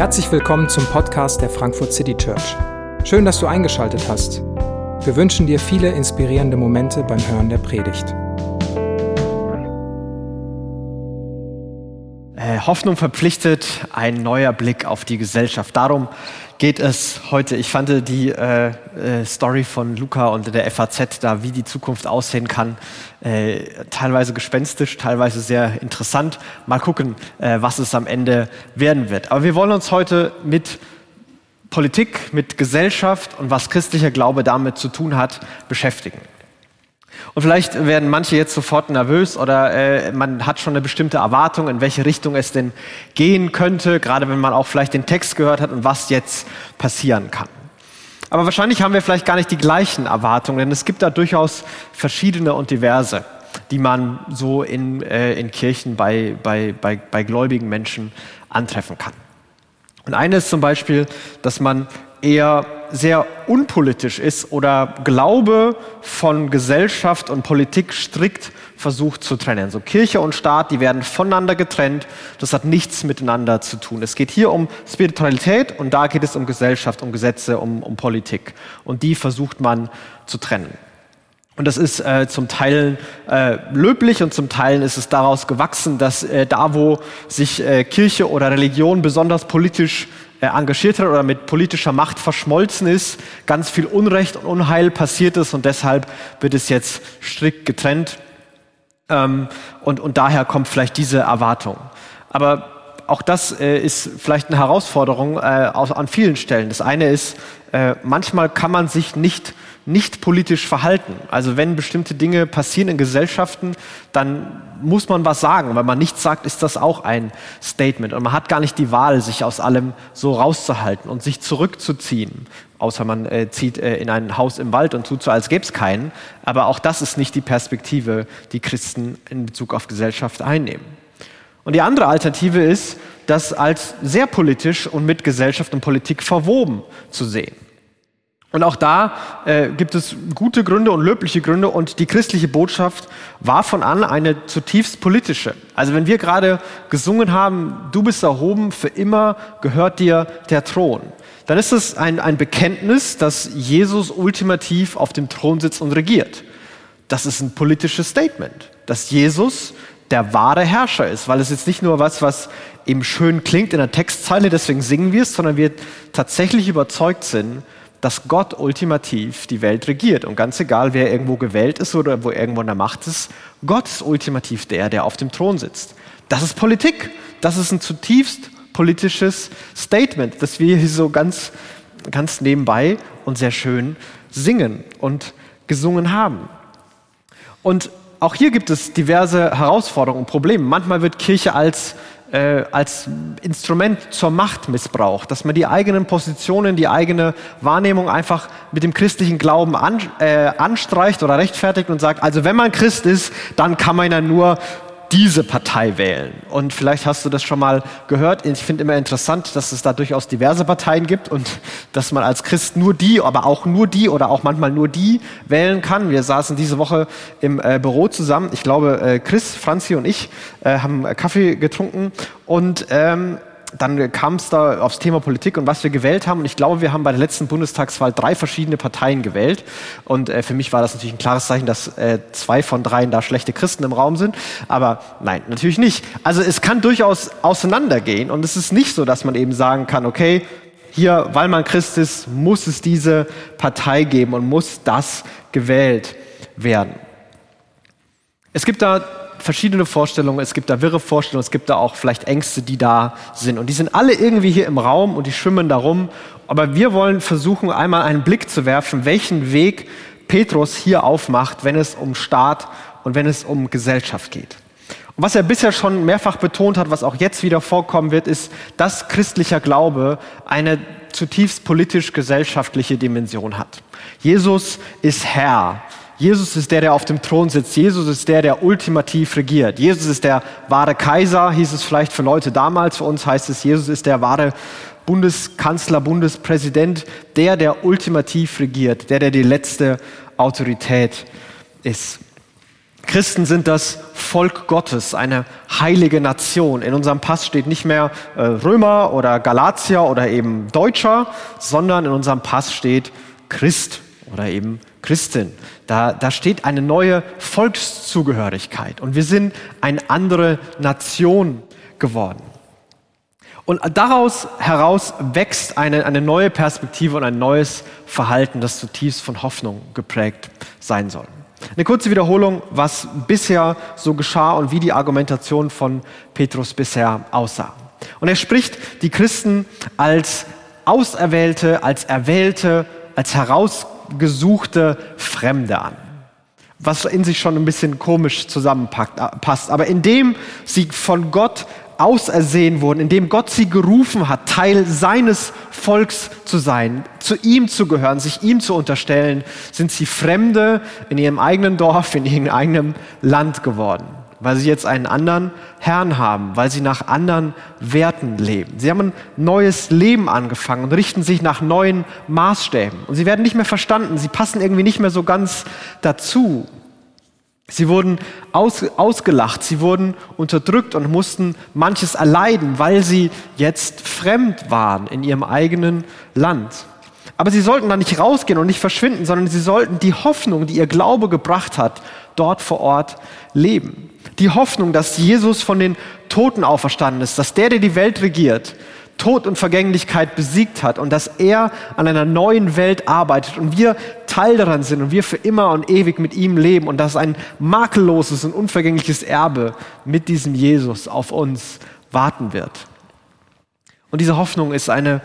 Herzlich willkommen zum Podcast der Frankfurt City Church. Schön, dass du eingeschaltet hast. Wir wünschen dir viele inspirierende Momente beim Hören der Predigt. Äh, Hoffnung verpflichtet, ein neuer Blick auf die Gesellschaft. Darum geht es heute. Ich fand die äh, äh, Story von Luca und der FAZ da, wie die Zukunft aussehen kann, äh, teilweise gespenstisch, teilweise sehr interessant. Mal gucken, äh, was es am Ende werden wird. Aber wir wollen uns heute mit Politik, mit Gesellschaft und was christlicher Glaube damit zu tun hat, beschäftigen. Und vielleicht werden manche jetzt sofort nervös oder äh, man hat schon eine bestimmte Erwartung, in welche Richtung es denn gehen könnte, gerade wenn man auch vielleicht den Text gehört hat und was jetzt passieren kann. Aber wahrscheinlich haben wir vielleicht gar nicht die gleichen Erwartungen, denn es gibt da durchaus verschiedene und diverse, die man so in, äh, in Kirchen bei, bei, bei, bei gläubigen Menschen antreffen kann. Und eine ist zum Beispiel, dass man eher sehr unpolitisch ist oder Glaube von Gesellschaft und Politik strikt versucht zu trennen. So Kirche und Staat, die werden voneinander getrennt. Das hat nichts miteinander zu tun. Es geht hier um Spiritualität und da geht es um Gesellschaft, um Gesetze, um, um Politik. Und die versucht man zu trennen. Und das ist äh, zum Teil äh, löblich und zum Teil ist es daraus gewachsen, dass äh, da, wo sich äh, Kirche oder Religion besonders politisch engagiert hat oder mit politischer Macht verschmolzen ist, ganz viel Unrecht und Unheil passiert ist und deshalb wird es jetzt strikt getrennt. Ähm, und, und daher kommt vielleicht diese Erwartung. Aber auch das äh, ist vielleicht eine Herausforderung äh, an vielen Stellen. Das eine ist, äh, manchmal kann man sich nicht nicht politisch verhalten. Also wenn bestimmte Dinge passieren in Gesellschaften, dann muss man was sagen. Wenn man nichts sagt, ist das auch ein Statement. Und man hat gar nicht die Wahl, sich aus allem so rauszuhalten und sich zurückzuziehen. Außer man äh, zieht äh, in ein Haus im Wald und tut so, als gäbe es keinen. Aber auch das ist nicht die Perspektive, die Christen in Bezug auf Gesellschaft einnehmen. Und die andere Alternative ist, das als sehr politisch und mit Gesellschaft und Politik verwoben zu sehen. Und auch da äh, gibt es gute Gründe und löbliche Gründe und die christliche Botschaft war von an eine zutiefst politische. Also wenn wir gerade gesungen haben, du bist erhoben, für immer gehört dir der Thron, dann ist es ein, ein Bekenntnis, dass Jesus ultimativ auf dem Thron sitzt und regiert. Das ist ein politisches Statement, dass Jesus der wahre Herrscher ist, weil es jetzt nicht nur was, was eben schön klingt in der Textzeile, deswegen singen wir es, sondern wir tatsächlich überzeugt sind, dass Gott ultimativ die Welt regiert. Und ganz egal, wer irgendwo gewählt ist oder wo irgendwo in der Macht ist, Gott ist ultimativ der, der auf dem Thron sitzt. Das ist Politik. Das ist ein zutiefst politisches Statement, das wir hier so ganz, ganz nebenbei und sehr schön singen und gesungen haben. Und auch hier gibt es diverse Herausforderungen und Probleme. Manchmal wird Kirche als äh, als Instrument zur Macht missbraucht, dass man die eigenen Positionen, die eigene Wahrnehmung einfach mit dem christlichen Glauben an, äh, anstreicht oder rechtfertigt und sagt, also wenn man Christ ist, dann kann man ja nur diese Partei wählen. Und vielleicht hast du das schon mal gehört. Ich finde immer interessant, dass es da durchaus diverse Parteien gibt und dass man als Christ nur die, aber auch nur die oder auch manchmal nur die wählen kann. Wir saßen diese Woche im äh, Büro zusammen. Ich glaube, äh, Chris, Franzi und ich äh, haben Kaffee getrunken und ähm, dann kam es da aufs Thema Politik und was wir gewählt haben. Und ich glaube, wir haben bei der letzten Bundestagswahl drei verschiedene Parteien gewählt. Und äh, für mich war das natürlich ein klares Zeichen, dass äh, zwei von dreien da schlechte Christen im Raum sind. Aber nein, natürlich nicht. Also es kann durchaus auseinandergehen. Und es ist nicht so, dass man eben sagen kann, okay, hier, weil man Christ ist, muss es diese Partei geben und muss das gewählt werden. Es gibt da verschiedene Vorstellungen, es gibt da wirre Vorstellungen, es gibt da auch vielleicht Ängste, die da sind. Und die sind alle irgendwie hier im Raum und die schwimmen darum. Aber wir wollen versuchen, einmal einen Blick zu werfen, welchen Weg Petrus hier aufmacht, wenn es um Staat und wenn es um Gesellschaft geht. Und was er bisher schon mehrfach betont hat, was auch jetzt wieder vorkommen wird, ist, dass christlicher Glaube eine zutiefst politisch-gesellschaftliche Dimension hat. Jesus ist Herr Jesus ist der, der auf dem Thron sitzt. Jesus ist der, der ultimativ regiert. Jesus ist der wahre Kaiser, hieß es vielleicht für Leute damals. Für uns heißt es, Jesus ist der wahre Bundeskanzler, Bundespräsident, der, der ultimativ regiert, der, der die letzte Autorität ist. Christen sind das Volk Gottes, eine heilige Nation. In unserem Pass steht nicht mehr äh, Römer oder Galatier oder eben Deutscher, sondern in unserem Pass steht Christ oder eben Christin. Da, da steht eine neue Volkszugehörigkeit und wir sind eine andere Nation geworden. Und daraus heraus wächst eine, eine neue Perspektive und ein neues Verhalten, das zutiefst von Hoffnung geprägt sein soll. Eine kurze Wiederholung, was bisher so geschah und wie die Argumentation von Petrus bisher aussah. Und er spricht die Christen als Auserwählte, als Erwählte, als herausgesuchte Fremde an. Was in sich schon ein bisschen komisch zusammenpasst. Aber indem sie von Gott ausersehen wurden, indem Gott sie gerufen hat, Teil seines Volks zu sein, zu ihm zu gehören, sich ihm zu unterstellen, sind sie Fremde in ihrem eigenen Dorf, in ihrem eigenen Land geworden, weil sie jetzt einen anderen Herrn haben, weil sie nach anderen Werten leben. Sie haben ein neues Leben angefangen und richten sich nach neuen Maßstäben. Und sie werden nicht mehr verstanden, sie passen irgendwie nicht mehr so ganz dazu. Sie wurden aus, ausgelacht, sie wurden unterdrückt und mussten manches erleiden, weil sie jetzt fremd waren in ihrem eigenen Land. Aber sie sollten da nicht rausgehen und nicht verschwinden, sondern sie sollten die Hoffnung, die ihr Glaube gebracht hat, dort vor Ort leben. Die Hoffnung, dass Jesus von den Toten auferstanden ist, dass der, der die Welt regiert, Tod und Vergänglichkeit besiegt hat und dass er an einer neuen Welt arbeitet und wir Teil daran sind und wir für immer und ewig mit ihm leben und dass ein makelloses und unvergängliches Erbe mit diesem Jesus auf uns warten wird. Und diese Hoffnung ist eine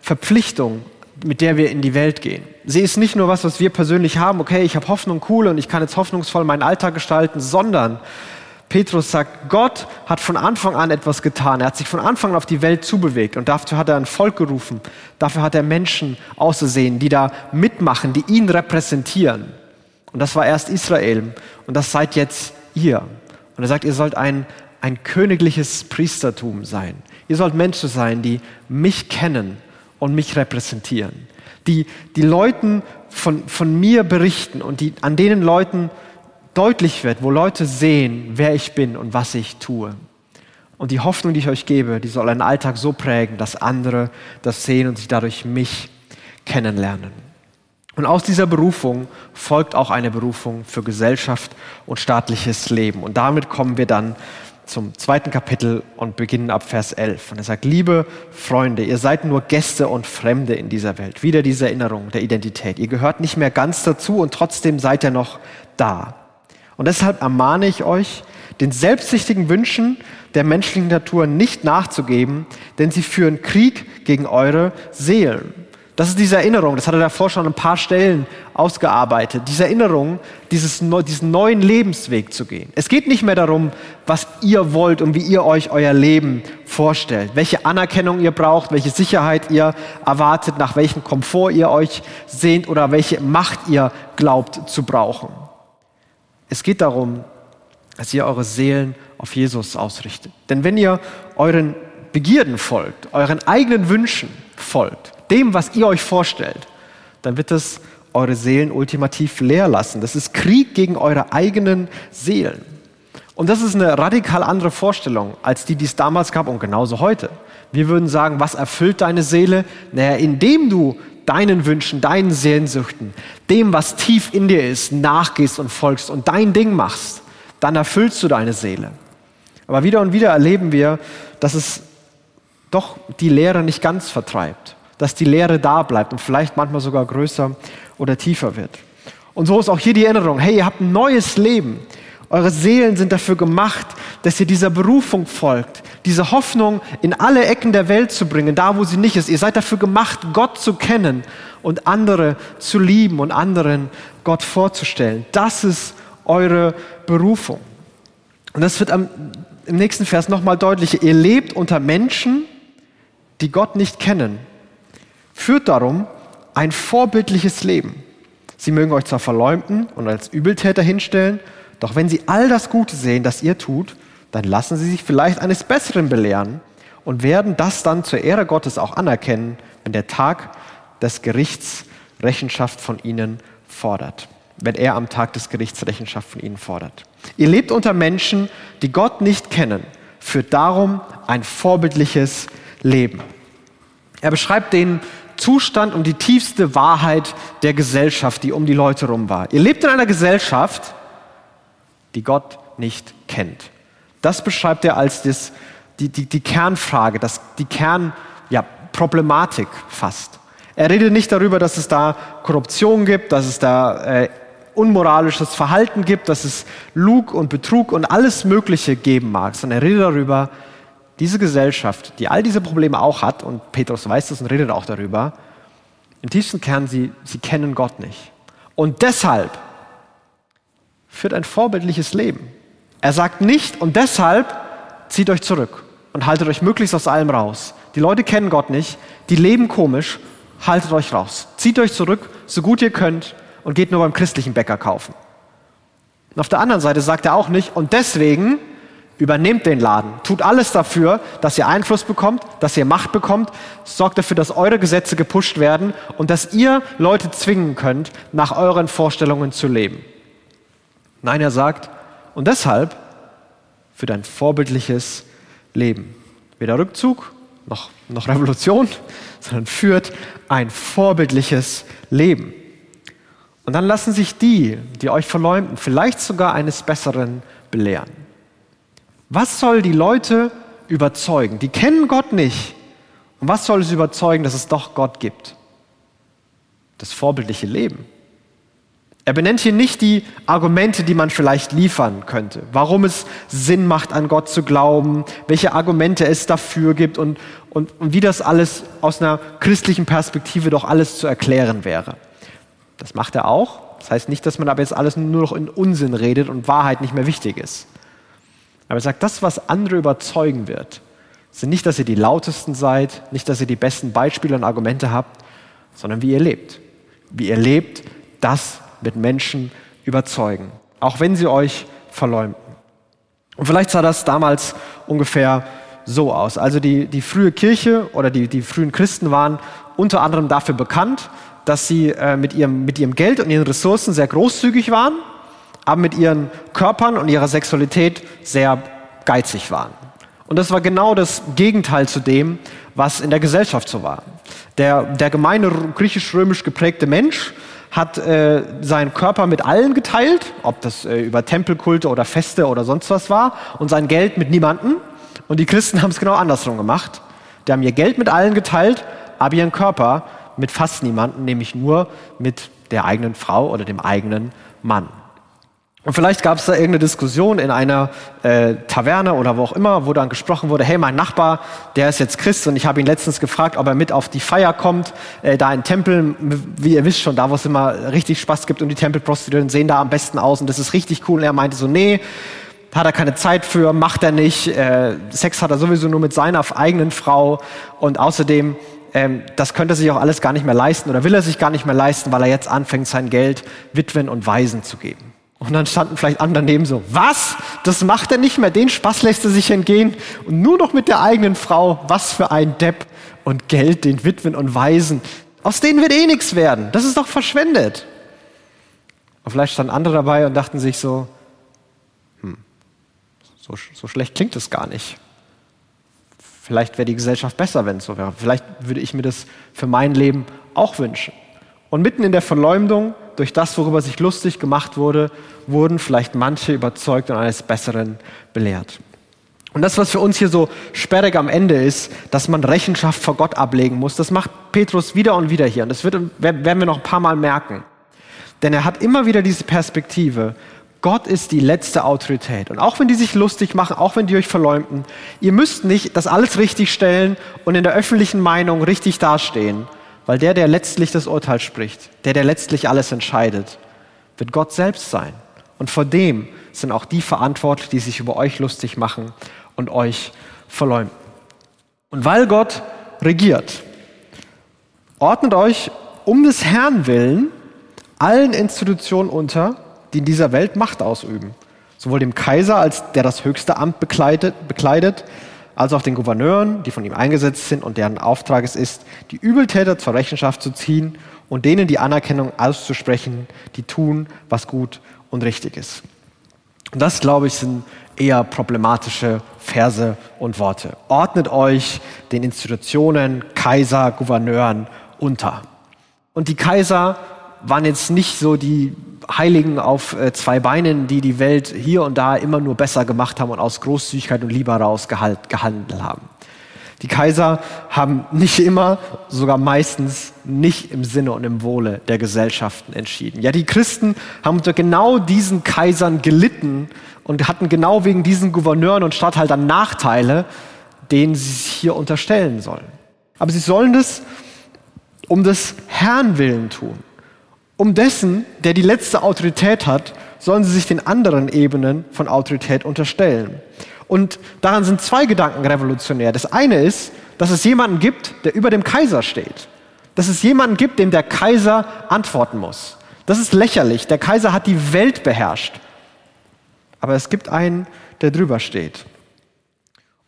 Verpflichtung, mit der wir in die Welt gehen. Sie ist nicht nur was, was wir persönlich haben, okay, ich habe Hoffnung, cool und ich kann jetzt hoffnungsvoll meinen Alltag gestalten, sondern Petrus sagt, Gott hat von Anfang an etwas getan. Er hat sich von Anfang an auf die Welt zubewegt und dafür hat er ein Volk gerufen. Dafür hat er Menschen auszusehen, die da mitmachen, die ihn repräsentieren. Und das war erst Israel und das seid jetzt ihr. Und er sagt, ihr sollt ein, ein königliches Priestertum sein. Ihr sollt Menschen sein, die mich kennen und mich repräsentieren. Die, die Leuten von, von mir berichten und die an denen Leuten deutlich wird, wo Leute sehen, wer ich bin und was ich tue. Und die Hoffnung, die ich euch gebe, die soll einen Alltag so prägen, dass andere das sehen und sich dadurch mich kennenlernen. Und aus dieser Berufung folgt auch eine Berufung für Gesellschaft und staatliches Leben. Und damit kommen wir dann zum zweiten Kapitel und beginnen ab Vers 11. Und er sagt, liebe Freunde, ihr seid nur Gäste und Fremde in dieser Welt. Wieder diese Erinnerung der Identität. Ihr gehört nicht mehr ganz dazu und trotzdem seid ihr noch da. Und deshalb ermahne ich euch, den selbstsüchtigen Wünschen der menschlichen Natur nicht nachzugeben, denn sie führen Krieg gegen eure Seelen. Das ist diese Erinnerung, das hat er davor schon ein paar Stellen ausgearbeitet, diese Erinnerung, dieses, diesen neuen Lebensweg zu gehen. Es geht nicht mehr darum, was ihr wollt und wie ihr euch euer Leben vorstellt, welche Anerkennung ihr braucht, welche Sicherheit ihr erwartet, nach welchem Komfort ihr euch sehnt oder welche Macht ihr glaubt zu brauchen. Es geht darum, dass ihr eure Seelen auf Jesus ausrichtet. Denn wenn ihr euren Begierden folgt, euren eigenen Wünschen folgt, dem, was ihr euch vorstellt, dann wird es eure Seelen ultimativ leer lassen. Das ist Krieg gegen eure eigenen Seelen. Und das ist eine radikal andere Vorstellung, als die, die es damals gab und genauso heute. Wir würden sagen, was erfüllt deine Seele? Naja, indem du deinen Wünschen, deinen Sehnsüchten, dem, was tief in dir ist, nachgehst und folgst und dein Ding machst, dann erfüllst du deine Seele. Aber wieder und wieder erleben wir, dass es doch die Leere nicht ganz vertreibt, dass die Leere da bleibt und vielleicht manchmal sogar größer oder tiefer wird. Und so ist auch hier die Erinnerung, hey, ihr habt ein neues Leben. Eure Seelen sind dafür gemacht, dass ihr dieser Berufung folgt, diese Hoffnung in alle Ecken der Welt zu bringen, da wo sie nicht ist. Ihr seid dafür gemacht, Gott zu kennen und andere zu lieben und anderen Gott vorzustellen. Das ist eure Berufung. Und das wird am, im nächsten Vers nochmal deutlicher. Ihr lebt unter Menschen, die Gott nicht kennen. Führt darum ein vorbildliches Leben. Sie mögen euch zwar verleumden und als Übeltäter hinstellen, doch wenn sie all das Gute sehen, das ihr tut, dann lassen sie sich vielleicht eines Besseren belehren und werden das dann zur Ehre Gottes auch anerkennen, wenn der Tag des Gerichts Rechenschaft von ihnen fordert. Wenn er am Tag des Gerichts Rechenschaft von ihnen fordert. Ihr lebt unter Menschen, die Gott nicht kennen, führt darum ein vorbildliches Leben. Er beschreibt den Zustand und die tiefste Wahrheit der Gesellschaft, die um die Leute rum war. Ihr lebt in einer Gesellschaft, die Gott nicht kennt. Das beschreibt er als das, die, die, die Kernfrage, das, die Kernproblematik ja, fast. Er redet nicht darüber, dass es da Korruption gibt, dass es da äh, unmoralisches Verhalten gibt, dass es Lug und Betrug und alles Mögliche geben mag, sondern er redet darüber, diese Gesellschaft, die all diese Probleme auch hat, und Petrus weiß das und redet auch darüber, im tiefsten Kern, sie, sie kennen Gott nicht. Und deshalb führt ein vorbildliches Leben. Er sagt nicht, und deshalb zieht euch zurück und haltet euch möglichst aus allem raus. Die Leute kennen Gott nicht, die leben komisch, haltet euch raus. Zieht euch zurück, so gut ihr könnt, und geht nur beim christlichen Bäcker kaufen. Und auf der anderen Seite sagt er auch nicht, und deswegen übernehmt den Laden, tut alles dafür, dass ihr Einfluss bekommt, dass ihr Macht bekommt, sorgt dafür, dass eure Gesetze gepusht werden und dass ihr Leute zwingen könnt, nach euren Vorstellungen zu leben. Nein, er sagt, und deshalb für dein vorbildliches Leben. Weder Rückzug noch, noch Revolution, sondern führt ein vorbildliches Leben. Und dann lassen sich die, die euch verleumden, vielleicht sogar eines Besseren belehren. Was soll die Leute überzeugen? Die kennen Gott nicht. Und was soll sie überzeugen, dass es doch Gott gibt? Das vorbildliche Leben. Er benennt hier nicht die Argumente, die man vielleicht liefern könnte, warum es Sinn macht, an Gott zu glauben, welche Argumente es dafür gibt und, und, und wie das alles aus einer christlichen Perspektive doch alles zu erklären wäre. Das macht er auch. Das heißt nicht, dass man aber jetzt alles nur noch in Unsinn redet und Wahrheit nicht mehr wichtig ist. Aber er sagt, das, was andere überzeugen wird, sind nicht, dass ihr die lautesten seid, nicht, dass ihr die besten Beispiele und Argumente habt, sondern wie ihr lebt. Wie ihr lebt, das mit Menschen überzeugen, auch wenn sie euch verleumden. Und vielleicht sah das damals ungefähr so aus. Also die, die frühe Kirche oder die, die frühen Christen waren unter anderem dafür bekannt, dass sie äh, mit, ihrem, mit ihrem Geld und ihren Ressourcen sehr großzügig waren, aber mit ihren Körpern und ihrer Sexualität sehr geizig waren. Und das war genau das Gegenteil zu dem, was in der Gesellschaft so war. Der, der gemeine griechisch-römisch geprägte Mensch hat äh, seinen Körper mit allen geteilt, ob das äh, über Tempelkulte oder Feste oder sonst was war, und sein Geld mit niemanden. Und die Christen haben es genau andersrum gemacht. Die haben ihr Geld mit allen geteilt, aber ihren Körper mit fast niemanden, nämlich nur mit der eigenen Frau oder dem eigenen Mann. Und vielleicht gab es da irgendeine Diskussion in einer äh, Taverne oder wo auch immer, wo dann gesprochen wurde, hey, mein Nachbar, der ist jetzt Christ und ich habe ihn letztens gefragt, ob er mit auf die Feier kommt, äh, da in Tempel, wie ihr wisst schon, da wo es immer richtig Spaß gibt und die Tempelprostituierten sehen da am besten aus und das ist richtig cool. Und er meinte so, nee, hat er keine Zeit für, macht er nicht, äh, Sex hat er sowieso nur mit seiner eigenen Frau und außerdem ähm, das könnte er sich auch alles gar nicht mehr leisten oder will er sich gar nicht mehr leisten, weil er jetzt anfängt, sein Geld Witwen und Waisen zu geben. Und dann standen vielleicht andere daneben so, was? Das macht er nicht mehr, den Spaß lässt er sich entgehen und nur noch mit der eigenen Frau, was für ein Depp und Geld den Witwen und Waisen. Aus denen wird eh nichts werden, das ist doch verschwendet. Und vielleicht standen andere dabei und dachten sich so, hm, so, so schlecht klingt es gar nicht. Vielleicht wäre die Gesellschaft besser, wenn es so wäre. Vielleicht würde ich mir das für mein Leben auch wünschen. Und mitten in der Verleumdung, durch das, worüber sich lustig gemacht wurde, wurden vielleicht manche überzeugt und eines Besseren belehrt. Und das, was für uns hier so sperrig am Ende ist, dass man Rechenschaft vor Gott ablegen muss, das macht Petrus wieder und wieder hier. Und das wird, werden wir noch ein paar Mal merken. Denn er hat immer wieder diese Perspektive, Gott ist die letzte Autorität. Und auch wenn die sich lustig machen, auch wenn die euch verleumden, ihr müsst nicht das alles richtig stellen und in der öffentlichen Meinung richtig dastehen. Weil der, der letztlich das Urteil spricht, der, der letztlich alles entscheidet, wird Gott selbst sein. Und vor dem sind auch die verantwortlich, die sich über euch lustig machen und euch verleumden. Und weil Gott regiert, ordnet euch um des Herrn willen allen Institutionen unter, die in dieser Welt Macht ausüben. Sowohl dem Kaiser, als der das höchste Amt bekleidet, bekleidet als auch den Gouverneuren, die von ihm eingesetzt sind und deren Auftrag es ist, die Übeltäter zur Rechenschaft zu ziehen und denen die Anerkennung auszusprechen, die tun, was gut und richtig ist. Und das, glaube ich, sind eher problematische Verse und Worte. Ordnet euch den Institutionen, Kaiser, Gouverneuren unter. Und die Kaiser waren jetzt nicht so die Heiligen auf äh, zwei Beinen, die die Welt hier und da immer nur besser gemacht haben und aus Großzügigkeit und Liebe heraus gehandelt haben. Die Kaiser haben nicht immer, sogar meistens nicht im Sinne und im Wohle der Gesellschaften entschieden. Ja, die Christen haben unter genau diesen Kaisern gelitten und hatten genau wegen diesen Gouverneuren und Statthaltern Nachteile, denen sie sich hier unterstellen sollen. Aber sie sollen das um des Herrn willen tun. Um dessen, der die letzte Autorität hat, sollen sie sich den anderen Ebenen von Autorität unterstellen. Und daran sind zwei Gedanken revolutionär. Das eine ist, dass es jemanden gibt, der über dem Kaiser steht. Dass es jemanden gibt, dem der Kaiser antworten muss. Das ist lächerlich. Der Kaiser hat die Welt beherrscht. Aber es gibt einen, der drüber steht.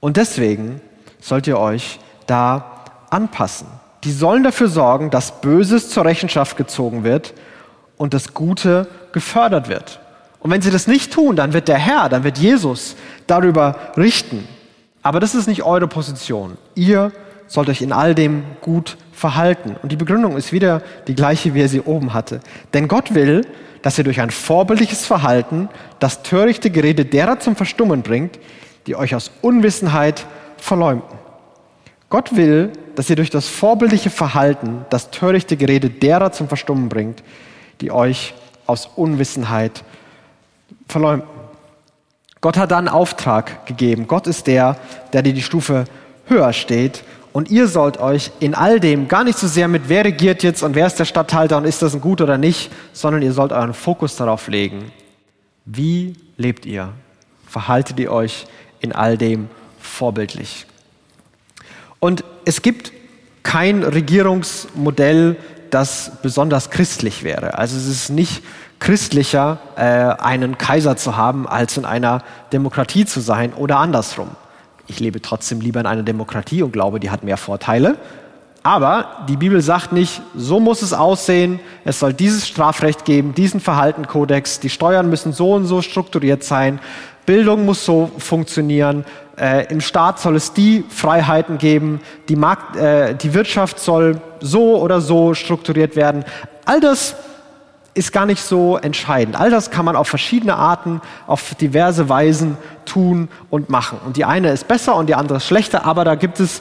Und deswegen sollt ihr euch da anpassen. Die sollen dafür sorgen, dass Böses zur Rechenschaft gezogen wird und das Gute gefördert wird. Und wenn sie das nicht tun, dann wird der Herr, dann wird Jesus darüber richten. Aber das ist nicht eure Position. Ihr sollt euch in all dem gut verhalten. Und die Begründung ist wieder die gleiche, wie er sie oben hatte. Denn Gott will, dass ihr durch ein vorbildliches Verhalten das törichte Gerede derer zum Verstummen bringt, die euch aus Unwissenheit verleumden. Gott will, dass ihr durch das vorbildliche Verhalten das törichte Gerede derer zum Verstummen bringt, die euch aus Unwissenheit verleumden. Gott hat da einen Auftrag gegeben. Gott ist der, der dir die Stufe höher steht. Und ihr sollt euch in all dem gar nicht so sehr mit, wer regiert jetzt und wer ist der Statthalter und ist das ein Gut oder nicht, sondern ihr sollt euren Fokus darauf legen. Wie lebt ihr? Verhaltet ihr euch in all dem vorbildlich? Und es gibt kein Regierungsmodell, das besonders christlich wäre. Also es ist nicht christlicher, äh, einen Kaiser zu haben, als in einer Demokratie zu sein oder andersrum. Ich lebe trotzdem lieber in einer Demokratie und glaube, die hat mehr Vorteile. Aber die Bibel sagt nicht, so muss es aussehen, es soll dieses Strafrecht geben, diesen Verhaltenkodex, die Steuern müssen so und so strukturiert sein, Bildung muss so funktionieren, äh, im Staat soll es die Freiheiten geben, die, Markt, äh, die Wirtschaft soll so oder so strukturiert werden. All das ist gar nicht so entscheidend. All das kann man auf verschiedene Arten, auf diverse Weisen tun und machen. Und die eine ist besser und die andere ist schlechter, aber da gibt es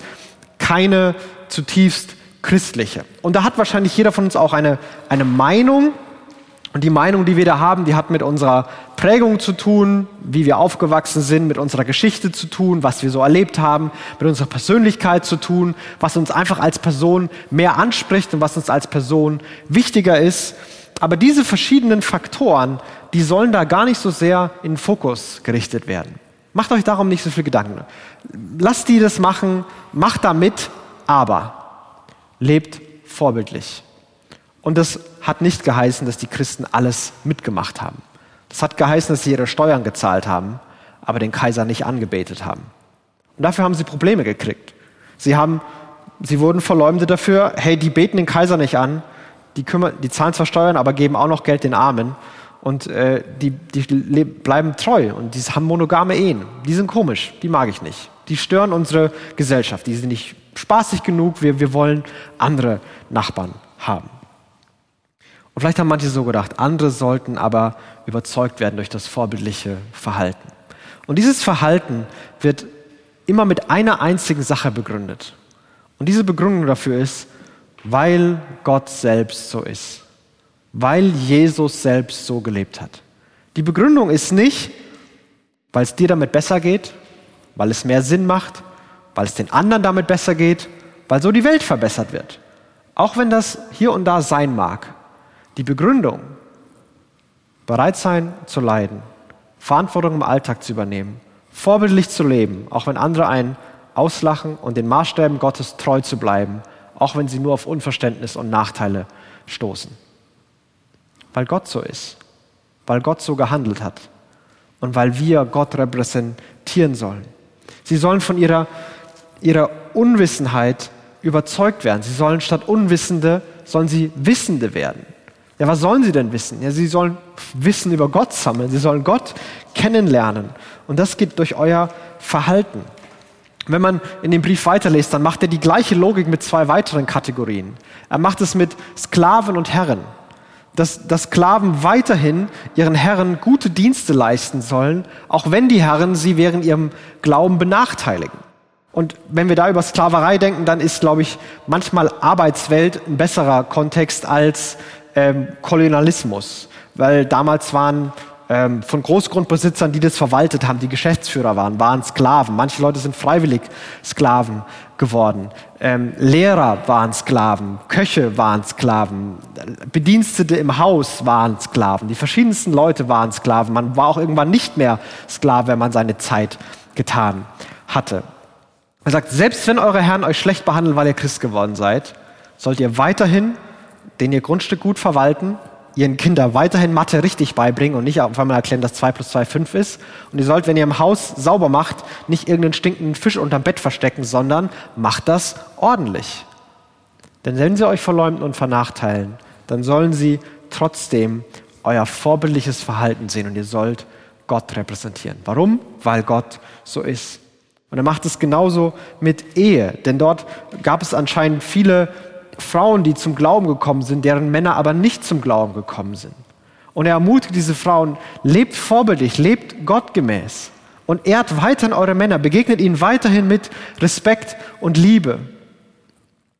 keine zutiefst christliche. Und da hat wahrscheinlich jeder von uns auch eine, eine Meinung. Und die Meinung, die wir da haben, die hat mit unserer Prägung zu tun, wie wir aufgewachsen sind, mit unserer Geschichte zu tun, was wir so erlebt haben, mit unserer Persönlichkeit zu tun, was uns einfach als Person mehr anspricht und was uns als Person wichtiger ist. Aber diese verschiedenen Faktoren, die sollen da gar nicht so sehr in den Fokus gerichtet werden. Macht euch darum nicht so viel Gedanken. Lasst die das machen, macht da mit, aber lebt vorbildlich. Und das hat nicht geheißen, dass die Christen alles mitgemacht haben. Das hat geheißen, dass sie ihre Steuern gezahlt haben, aber den Kaiser nicht angebetet haben. Und dafür haben sie Probleme gekriegt. Sie, haben, sie wurden verleumdet dafür, hey, die beten den Kaiser nicht an, die, kümmern, die zahlen zwar Steuern, aber geben auch noch Geld den Armen. Und äh, die, die bleiben treu und die haben monogame Ehen. Die sind komisch, die mag ich nicht. Die stören unsere Gesellschaft. Die sind nicht spaßig genug. Wir, wir wollen andere Nachbarn haben. Und vielleicht haben manche so gedacht, andere sollten aber überzeugt werden durch das vorbildliche Verhalten. Und dieses Verhalten wird immer mit einer einzigen Sache begründet. Und diese Begründung dafür ist, weil Gott selbst so ist, weil Jesus selbst so gelebt hat. Die Begründung ist nicht, weil es dir damit besser geht, weil es mehr Sinn macht, weil es den anderen damit besser geht, weil so die Welt verbessert wird. Auch wenn das hier und da sein mag. Die Begründung, bereit sein zu leiden, Verantwortung im Alltag zu übernehmen, vorbildlich zu leben, auch wenn andere einen auslachen und den Maßstäben Gottes treu zu bleiben, auch wenn sie nur auf Unverständnis und Nachteile stoßen. Weil Gott so ist, weil Gott so gehandelt hat und weil wir Gott repräsentieren sollen. Sie sollen von ihrer, ihrer Unwissenheit überzeugt werden. Sie sollen statt Unwissende, sollen sie Wissende werden. Ja, was sollen sie denn wissen? Ja, sie sollen Wissen über Gott sammeln. Sie sollen Gott kennenlernen. Und das geht durch euer Verhalten. Wenn man in dem Brief weiterliest, dann macht er die gleiche Logik mit zwei weiteren Kategorien. Er macht es mit Sklaven und Herren. Dass, dass Sklaven weiterhin ihren Herren gute Dienste leisten sollen, auch wenn die Herren sie während ihrem Glauben benachteiligen. Und wenn wir da über Sklaverei denken, dann ist, glaube ich, manchmal Arbeitswelt ein besserer Kontext als ähm, Kolonialismus. Weil damals waren ähm, von Großgrundbesitzern, die das verwaltet haben, die Geschäftsführer waren, waren Sklaven. Manche Leute sind freiwillig Sklaven geworden. Ähm, Lehrer waren Sklaven, Köche waren Sklaven, Bedienstete im Haus waren Sklaven, die verschiedensten Leute waren Sklaven. Man war auch irgendwann nicht mehr Sklave, wenn man seine Zeit getan hatte. Er sagt, selbst wenn eure Herren euch schlecht behandeln, weil ihr Christ geworden seid, sollt ihr weiterhin den ihr Grundstück gut verwalten ihren Kindern weiterhin Mathe richtig beibringen und nicht auf einmal erklären, dass 2 plus 2 5 ist. Und ihr sollt, wenn ihr im Haus sauber macht, nicht irgendeinen stinkenden Fisch unterm Bett verstecken, sondern macht das ordentlich. Denn wenn sie euch verleumden und vernachteilen, dann sollen sie trotzdem euer vorbildliches Verhalten sehen und ihr sollt Gott repräsentieren. Warum? Weil Gott so ist. Und er macht es genauso mit Ehe, denn dort gab es anscheinend viele Frauen, die zum Glauben gekommen sind, deren Männer aber nicht zum Glauben gekommen sind. Und er ermutigt diese Frauen, lebt vorbildlich, lebt gottgemäß und ehrt weiterhin eure Männer, begegnet ihnen weiterhin mit Respekt und Liebe.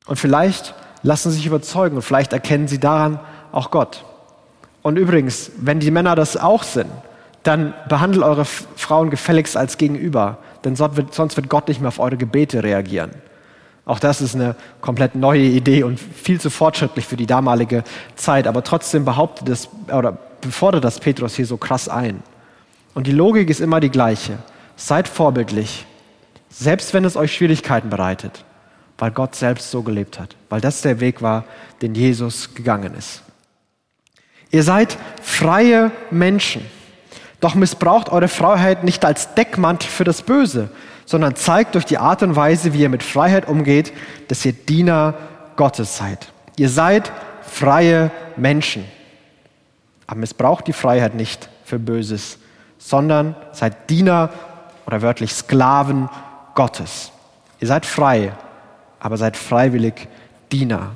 Und vielleicht lassen sie sich überzeugen und vielleicht erkennen sie daran auch Gott. Und übrigens, wenn die Männer das auch sind, dann behandelt eure Frauen gefälligst als Gegenüber, denn sonst wird, sonst wird Gott nicht mehr auf eure Gebete reagieren. Auch das ist eine komplett neue Idee und viel zu fortschrittlich für die damalige Zeit. Aber trotzdem behauptet es oder befordert das Petrus hier so krass ein. Und die Logik ist immer die gleiche. Seid vorbildlich, selbst wenn es euch Schwierigkeiten bereitet, weil Gott selbst so gelebt hat, weil das der Weg war, den Jesus gegangen ist. Ihr seid freie Menschen, doch missbraucht eure Freiheit nicht als Deckmantel für das Böse, sondern zeigt durch die Art und Weise, wie ihr mit Freiheit umgeht, dass ihr Diener Gottes seid. Ihr seid freie Menschen. Aber missbraucht die Freiheit nicht für Böses, sondern seid Diener oder wörtlich Sklaven Gottes. Ihr seid frei, aber seid freiwillig Diener.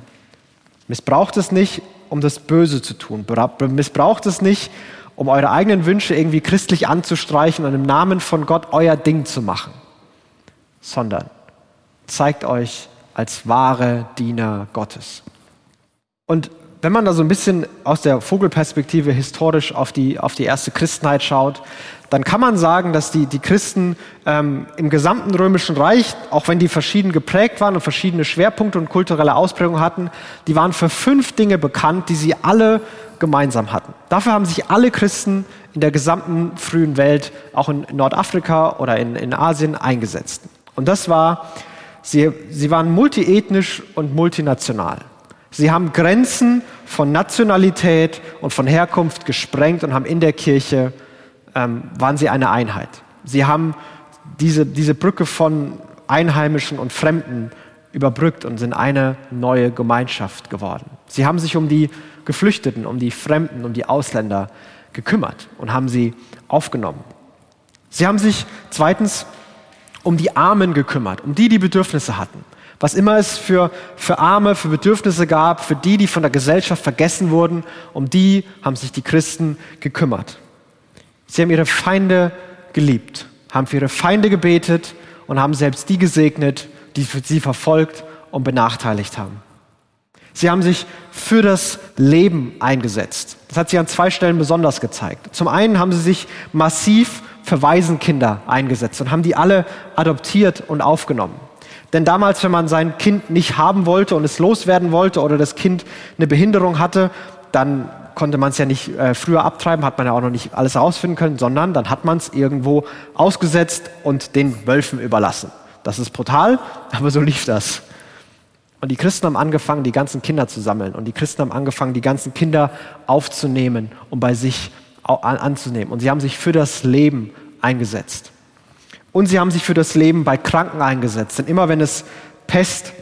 Missbraucht es nicht, um das Böse zu tun. Missbraucht es nicht, um eure eigenen Wünsche irgendwie christlich anzustreichen und im Namen von Gott euer Ding zu machen sondern zeigt euch als wahre Diener Gottes. Und wenn man da so ein bisschen aus der Vogelperspektive historisch auf die, auf die erste Christenheit schaut, dann kann man sagen, dass die, die Christen ähm, im gesamten römischen Reich, auch wenn die verschieden geprägt waren und verschiedene Schwerpunkte und kulturelle Ausprägungen hatten, die waren für fünf Dinge bekannt, die sie alle gemeinsam hatten. Dafür haben sich alle Christen in der gesamten frühen Welt, auch in Nordafrika oder in, in Asien, eingesetzt. Und das war, sie, sie waren multiethnisch und multinational. Sie haben Grenzen von Nationalität und von Herkunft gesprengt und haben in der Kirche, ähm, waren sie eine Einheit. Sie haben diese, diese Brücke von Einheimischen und Fremden überbrückt und sind eine neue Gemeinschaft geworden. Sie haben sich um die Geflüchteten, um die Fremden, um die Ausländer gekümmert und haben sie aufgenommen. Sie haben sich zweitens um die Armen gekümmert, um die, die Bedürfnisse hatten. Was immer es für, für Arme, für Bedürfnisse gab, für die, die von der Gesellschaft vergessen wurden, um die haben sich die Christen gekümmert. Sie haben ihre Feinde geliebt, haben für ihre Feinde gebetet und haben selbst die gesegnet, die sie verfolgt und benachteiligt haben. Sie haben sich für das Leben eingesetzt. Das hat sich an zwei Stellen besonders gezeigt. Zum einen haben sie sich massiv für Waisenkinder eingesetzt und haben die alle adoptiert und aufgenommen. Denn damals, wenn man sein Kind nicht haben wollte und es loswerden wollte oder das Kind eine Behinderung hatte, dann konnte man es ja nicht äh, früher abtreiben, hat man ja auch noch nicht alles herausfinden können, sondern dann hat man es irgendwo ausgesetzt und den Wölfen überlassen. Das ist brutal, aber so lief das. Und die Christen haben angefangen, die ganzen Kinder zu sammeln. Und die Christen haben angefangen, die ganzen Kinder aufzunehmen und bei sich anzunehmen. Und sie haben sich für das Leben eingesetzt. Und sie haben sich für das Leben bei Kranken eingesetzt. Denn immer wenn es Pest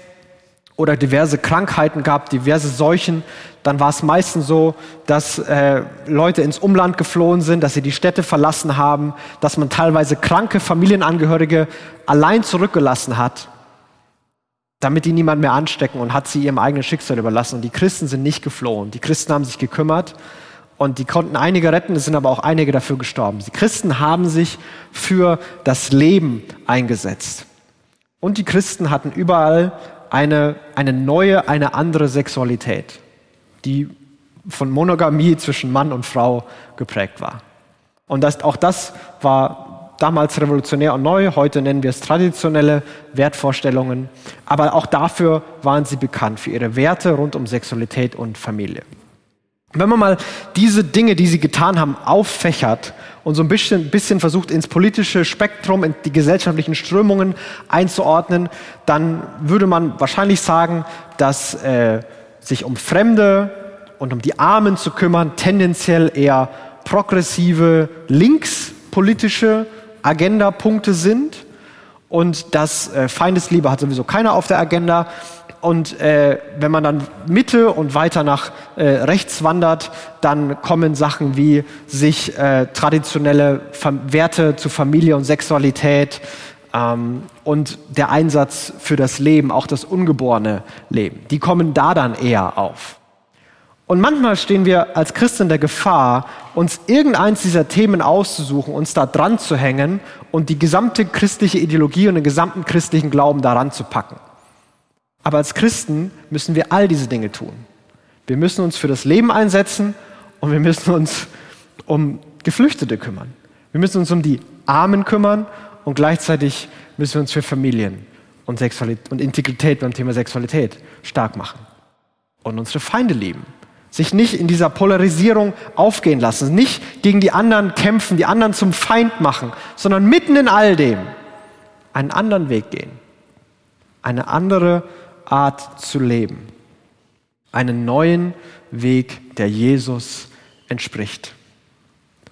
oder diverse Krankheiten gab, diverse Seuchen, dann war es meistens so, dass äh, Leute ins Umland geflohen sind, dass sie die Städte verlassen haben, dass man teilweise kranke Familienangehörige allein zurückgelassen hat, damit die niemand mehr anstecken und hat sie ihrem eigenen Schicksal überlassen. Und die Christen sind nicht geflohen. Die Christen haben sich gekümmert und die konnten einige retten, es sind aber auch einige dafür gestorben. Die Christen haben sich für das Leben eingesetzt. Und die Christen hatten überall eine, eine neue, eine andere Sexualität, die von Monogamie zwischen Mann und Frau geprägt war. Und das, auch das war damals revolutionär und neu, heute nennen wir es traditionelle Wertvorstellungen, aber auch dafür waren sie bekannt, für ihre Werte rund um Sexualität und Familie. Wenn man mal diese Dinge, die sie getan haben, auffächert und so ein bisschen, bisschen versucht, ins politische Spektrum, in die gesellschaftlichen Strömungen einzuordnen, dann würde man wahrscheinlich sagen, dass äh, sich um Fremde und um die Armen zu kümmern tendenziell eher progressive, linkspolitische Agendapunkte sind. Und dass äh, Feindesliebe hat sowieso keiner auf der Agenda und äh, wenn man dann Mitte und weiter nach äh, rechts wandert, dann kommen Sachen wie sich äh, traditionelle Werte zu Familie und Sexualität ähm, und der Einsatz für das Leben, auch das ungeborene Leben. Die kommen da dann eher auf. Und manchmal stehen wir als Christen der Gefahr, uns irgendeins dieser Themen auszusuchen, uns da dran zu hängen und die gesamte christliche Ideologie und den gesamten christlichen Glauben daran zu packen. Aber als Christen müssen wir all diese Dinge tun. Wir müssen uns für das Leben einsetzen und wir müssen uns um Geflüchtete kümmern. Wir müssen uns um die Armen kümmern und gleichzeitig müssen wir uns für Familien und, Sexualität und Integrität beim Thema Sexualität stark machen. Und unsere Feinde lieben. Sich nicht in dieser Polarisierung aufgehen lassen, nicht gegen die anderen kämpfen, die anderen zum Feind machen, sondern mitten in all dem einen anderen Weg gehen. Eine andere Art zu leben. Einen neuen Weg, der Jesus entspricht.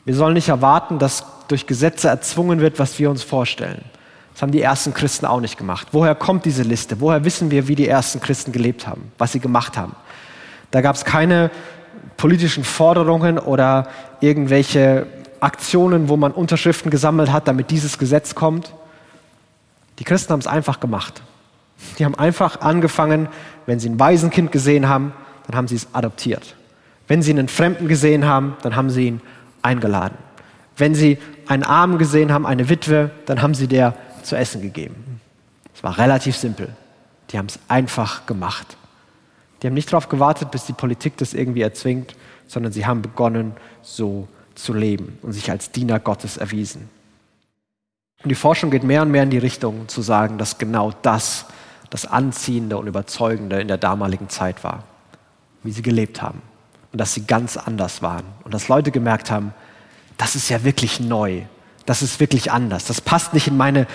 Wir sollen nicht erwarten, dass durch Gesetze erzwungen wird, was wir uns vorstellen. Das haben die ersten Christen auch nicht gemacht. Woher kommt diese Liste? Woher wissen wir, wie die ersten Christen gelebt haben, was sie gemacht haben? Da gab es keine politischen Forderungen oder irgendwelche Aktionen, wo man Unterschriften gesammelt hat, damit dieses Gesetz kommt. Die Christen haben es einfach gemacht. Die haben einfach angefangen, wenn sie ein Waisenkind gesehen haben, dann haben sie es adoptiert. Wenn sie einen Fremden gesehen haben, dann haben sie ihn eingeladen. Wenn sie einen Armen gesehen haben, eine Witwe, dann haben sie der zu essen gegeben. Es war relativ simpel. Die haben es einfach gemacht. Die haben nicht darauf gewartet, bis die Politik das irgendwie erzwingt, sondern sie haben begonnen, so zu leben und sich als Diener Gottes erwiesen. Und die Forschung geht mehr und mehr in die Richtung zu sagen, dass genau das das Anziehende und Überzeugende in der damaligen Zeit war, wie sie gelebt haben und dass sie ganz anders waren und dass Leute gemerkt haben, das ist ja wirklich neu, das ist wirklich anders, das passt nicht in meine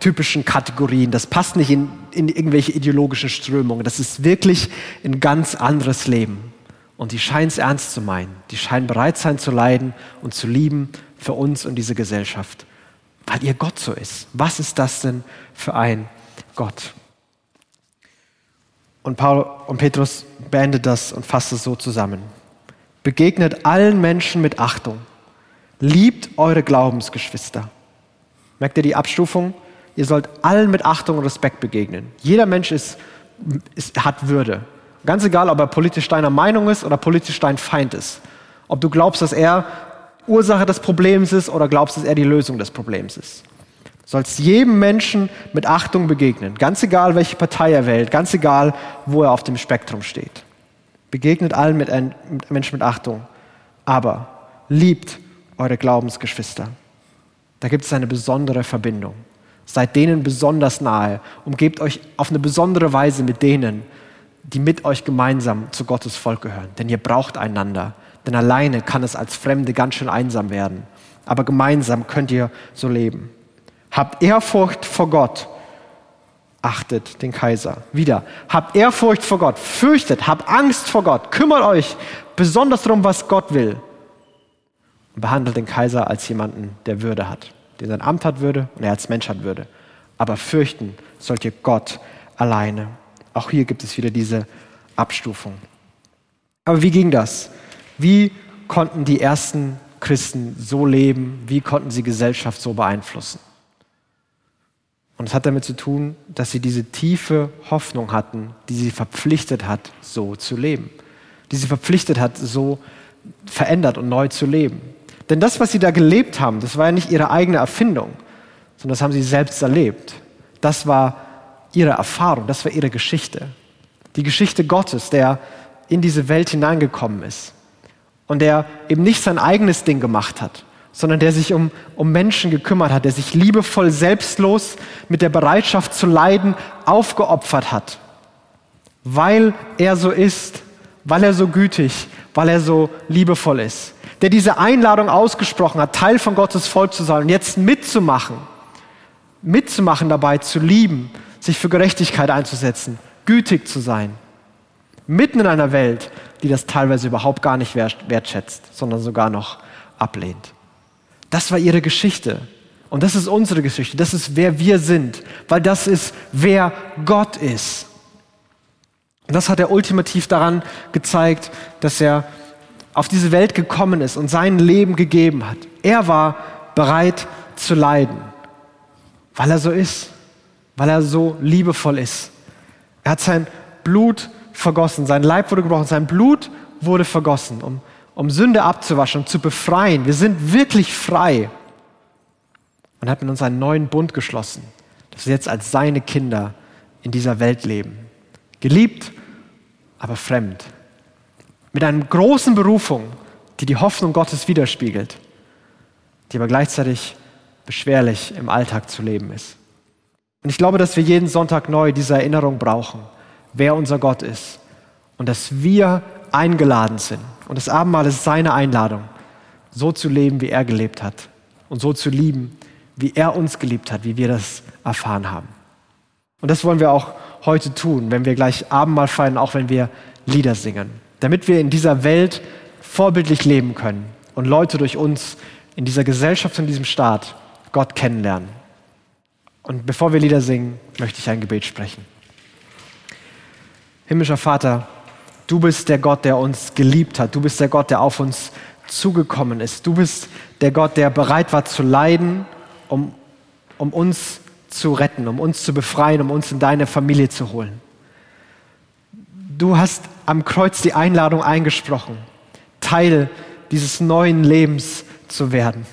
typischen Kategorien, das passt nicht in, in irgendwelche ideologischen Strömungen, das ist wirklich ein ganz anderes Leben. Und die scheinen es ernst zu meinen, die scheinen bereit sein zu leiden und zu lieben für uns und diese Gesellschaft, weil ihr Gott so ist. Was ist das denn für ein Gott? Und Paul und Petrus beendet das und fasst es so zusammen. Begegnet allen Menschen mit Achtung. Liebt eure Glaubensgeschwister. Merkt ihr die Abstufung? Ihr sollt allen mit Achtung und Respekt begegnen. Jeder Mensch ist, ist, hat Würde. Ganz egal, ob er politisch deiner Meinung ist oder politisch dein Feind ist. Ob du glaubst, dass er Ursache des Problems ist oder glaubst, dass er die Lösung des Problems ist sollst jedem Menschen mit Achtung begegnen, ganz egal, welche Partei er wählt, ganz egal, wo er auf dem Spektrum steht. Begegnet allen mit, mit Menschen mit Achtung, aber liebt eure Glaubensgeschwister. Da gibt es eine besondere Verbindung. Seid denen besonders nahe. Umgebt euch auf eine besondere Weise mit denen, die mit euch gemeinsam zu Gottes Volk gehören. Denn ihr braucht einander. Denn alleine kann es als Fremde ganz schön einsam werden. Aber gemeinsam könnt ihr so leben. Habt Ehrfurcht vor Gott. Achtet den Kaiser. Wieder. Habt Ehrfurcht vor Gott. Fürchtet. Habt Angst vor Gott. Kümmert euch besonders darum, was Gott will. Und behandelt den Kaiser als jemanden, der Würde hat. Der sein Amt hat Würde und er als Mensch hat Würde. Aber fürchten sollt ihr Gott alleine. Auch hier gibt es wieder diese Abstufung. Aber wie ging das? Wie konnten die ersten Christen so leben? Wie konnten sie Gesellschaft so beeinflussen? Und es hat damit zu tun, dass sie diese tiefe Hoffnung hatten, die sie verpflichtet hat, so zu leben. Die sie verpflichtet hat, so verändert und neu zu leben. Denn das, was sie da gelebt haben, das war ja nicht ihre eigene Erfindung, sondern das haben sie selbst erlebt. Das war ihre Erfahrung, das war ihre Geschichte. Die Geschichte Gottes, der in diese Welt hineingekommen ist und der eben nicht sein eigenes Ding gemacht hat, sondern der sich um, um Menschen gekümmert hat, der sich liebevoll, selbstlos mit der Bereitschaft zu leiden aufgeopfert hat, weil er so ist, weil er so gütig, weil er so liebevoll ist, der diese Einladung ausgesprochen hat, Teil von Gottes Volk zu sein und jetzt mitzumachen, mitzumachen dabei, zu lieben, sich für Gerechtigkeit einzusetzen, gütig zu sein, mitten in einer Welt, die das teilweise überhaupt gar nicht wertschätzt, sondern sogar noch ablehnt. Das war ihre Geschichte. Und das ist unsere Geschichte. Das ist, wer wir sind. Weil das ist, wer Gott ist. Und das hat er ultimativ daran gezeigt, dass er auf diese Welt gekommen ist und sein Leben gegeben hat. Er war bereit zu leiden, weil er so ist, weil er so liebevoll ist. Er hat sein Blut vergossen, sein Leib wurde gebrochen, sein Blut wurde vergossen, um um Sünde abzuwaschen zu befreien. Wir sind wirklich frei. Und hat mit uns einen neuen Bund geschlossen, dass wir jetzt als seine Kinder in dieser Welt leben. Geliebt, aber fremd. Mit einer großen Berufung, die die Hoffnung Gottes widerspiegelt, die aber gleichzeitig beschwerlich im Alltag zu leben ist. Und ich glaube, dass wir jeden Sonntag neu diese Erinnerung brauchen, wer unser Gott ist und dass wir eingeladen sind. Und das Abendmahl ist seine Einladung, so zu leben, wie er gelebt hat und so zu lieben, wie er uns geliebt hat, wie wir das erfahren haben. Und das wollen wir auch heute tun, wenn wir gleich Abendmahl feiern, auch wenn wir Lieder singen, damit wir in dieser Welt vorbildlich leben können und Leute durch uns in dieser Gesellschaft, in diesem Staat Gott kennenlernen. Und bevor wir Lieder singen, möchte ich ein Gebet sprechen. Himmlischer Vater, Du bist der Gott, der uns geliebt hat. Du bist der Gott, der auf uns zugekommen ist. Du bist der Gott, der bereit war zu leiden, um, um uns zu retten, um uns zu befreien, um uns in deine Familie zu holen. Du hast am Kreuz die Einladung eingesprochen, Teil dieses neuen Lebens zu werden.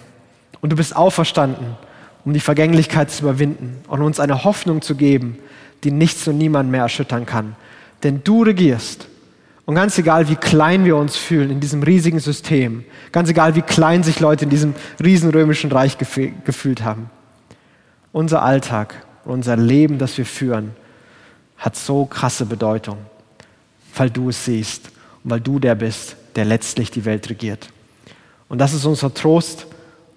Und du bist auferstanden, um die Vergänglichkeit zu überwinden und uns eine Hoffnung zu geben, die nichts und niemand mehr erschüttern kann. Denn du regierst und ganz egal, wie klein wir uns fühlen in diesem riesigen System, ganz egal, wie klein sich Leute in diesem riesen römischen Reich gefühlt haben, unser Alltag, unser Leben, das wir führen, hat so krasse Bedeutung, weil du es siehst und weil du der bist, der letztlich die Welt regiert. Und das ist unser Trost,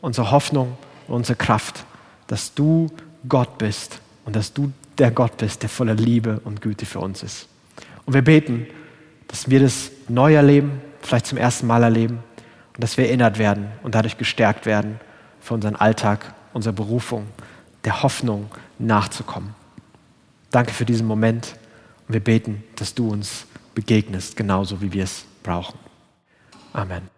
unsere Hoffnung und unsere Kraft, dass du Gott bist und dass du der Gott bist, der voller Liebe und Güte für uns ist. Und wir beten, dass wir das neu erleben, vielleicht zum ersten Mal erleben und dass wir erinnert werden und dadurch gestärkt werden für unseren Alltag, unsere Berufung, der Hoffnung nachzukommen. Danke für diesen Moment und wir beten, dass du uns begegnest, genauso wie wir es brauchen. Amen.